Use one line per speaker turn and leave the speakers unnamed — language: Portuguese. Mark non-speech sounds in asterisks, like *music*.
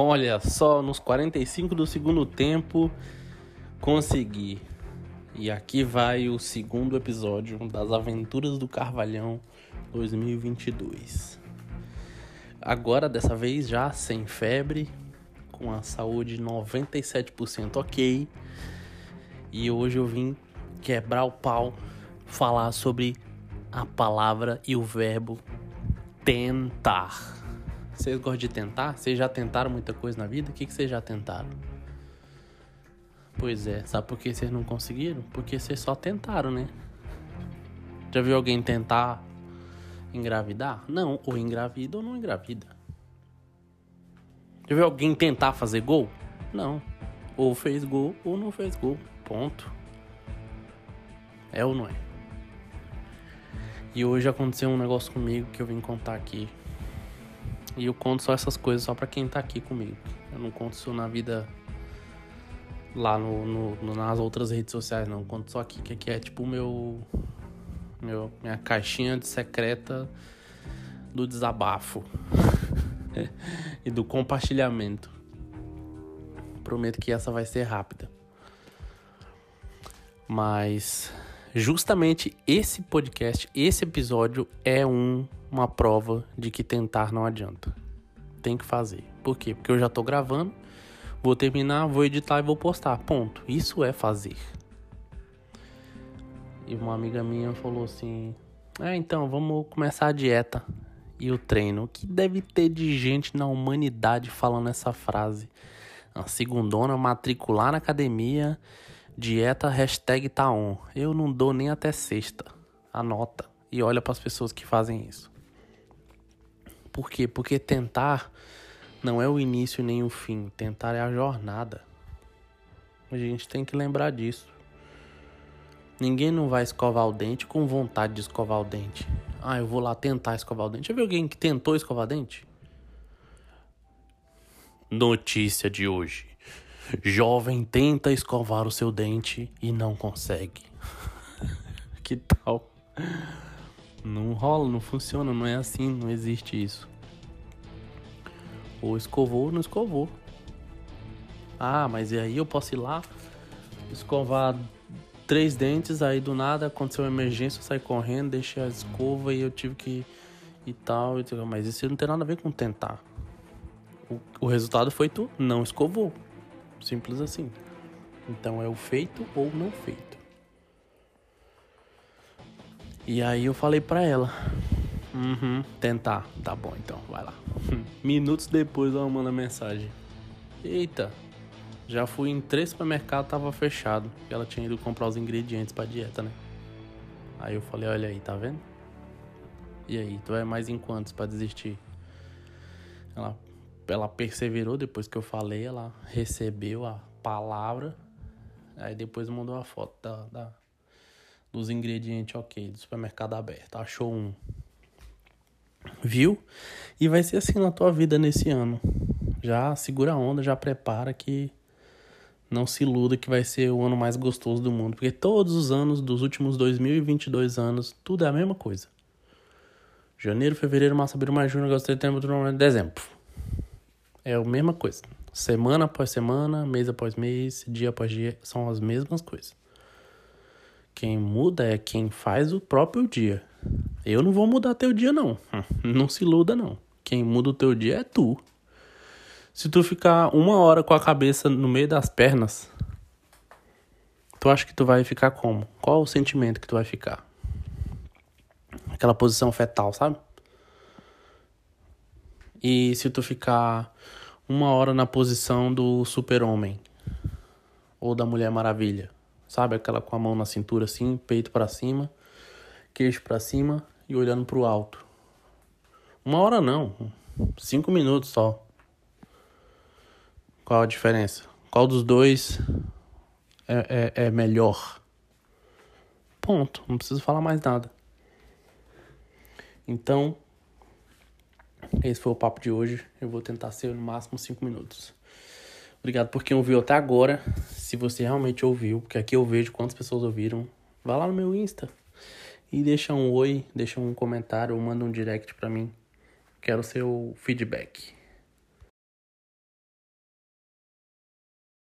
Olha só, nos 45 do segundo tempo, consegui. E aqui vai o segundo episódio das Aventuras do Carvalhão 2022. Agora, dessa vez, já sem febre, com a saúde 97% ok. E hoje eu vim quebrar o pau, falar sobre a palavra e o verbo tentar. Vocês gostam de tentar? Vocês já tentaram muita coisa na vida? O que, vocês já tentaram? Pois é, sabe por que vocês não conseguiram? Porque vocês só tentaram, né? Já viu alguém tentar engravidar? Não, ou engravida ou não engravida. Já viu alguém tentar fazer gol? Não. Ou fez gol ou não fez gol. Ponto. É ou não é? E hoje aconteceu um negócio comigo que eu vim contar aqui e eu conto só essas coisas só para quem tá aqui comigo. Eu não conto isso na vida lá no, no, nas outras redes sociais, não. Eu conto só aqui, que aqui é tipo o meu, meu. Minha caixinha de secreta do desabafo *laughs* e do compartilhamento. Prometo que essa vai ser rápida. Mas justamente esse podcast, esse episódio é um uma prova de que tentar não adianta. Tem que fazer. Por quê? Porque eu já tô gravando, vou terminar, vou editar e vou postar. Ponto. Isso é fazer. E uma amiga minha falou assim: É, então, vamos começar a dieta e o treino. O que deve ter de gente na humanidade falando essa frase? A segundona matricular na academia, dieta hashtag tá on. Eu não dou nem até sexta. Anota e olha para as pessoas que fazem isso. Por quê? Porque tentar não é o início nem o fim. Tentar é a jornada. A gente tem que lembrar disso. Ninguém não vai escovar o dente com vontade de escovar o dente. Ah, eu vou lá tentar escovar o dente. Já viu alguém que tentou escovar o dente? Notícia de hoje. Jovem tenta escovar o seu dente e não consegue. *laughs* que tal? Não rola, não funciona, não é assim, não existe isso. Ou escovou ou não escovou. Ah, mas e aí eu posso ir lá, escovar três dentes, aí do nada aconteceu uma emergência, eu saí correndo, deixei a escova e eu tive que e tal, mas isso não tem nada a ver com tentar. O, o resultado foi tu não escovou. Simples assim. Então é o feito ou não feito. E aí eu falei pra ela. Uhum, tentar. Tá bom então, vai lá. *laughs* Minutos depois ela manda mensagem. Eita, já fui em três supermercados, tava fechado. E ela tinha ido comprar os ingredientes pra dieta, né? Aí eu falei, olha aí, tá vendo? E aí, tu é mais em quantos pra desistir? Ela, ela perseverou depois que eu falei, ela recebeu a palavra. Aí depois mandou a foto da, da dos ingredientes ok, do supermercado aberto. Achou um. Viu? E vai ser assim na tua vida nesse ano. Já segura a onda, já prepara que não se iluda que vai ser o ano mais gostoso do mundo. Porque todos os anos dos últimos 2022 anos, tudo é a mesma coisa. Janeiro, fevereiro, março, abril, maio, junho, agosto, setembro, outubro, dezembro. É a mesma coisa. Semana após semana, mês após mês, dia após dia, são as mesmas coisas. Quem muda é quem faz o próprio dia. Eu não vou mudar teu dia, não. *laughs* Não se iluda, não. Quem muda o teu dia é tu. Se tu ficar uma hora com a cabeça no meio das pernas, tu acha que tu vai ficar como? Qual o sentimento que tu vai ficar? Aquela posição fetal, sabe? E se tu ficar uma hora na posição do super-homem ou da Mulher Maravilha? Sabe aquela com a mão na cintura assim, peito para cima, queixo para cima e olhando para o alto. Uma hora não, cinco minutos só. Qual a diferença? Qual dos dois é, é, é melhor? Ponto. Não preciso falar mais nada. Então, esse foi o papo de hoje. Eu vou tentar ser no máximo cinco minutos. Obrigado por quem ouviu até agora. Se você realmente ouviu, porque aqui eu vejo quantas pessoas ouviram, vá lá no meu Insta e deixa um oi, deixa um comentário ou manda um direct para mim. Quero seu feedback.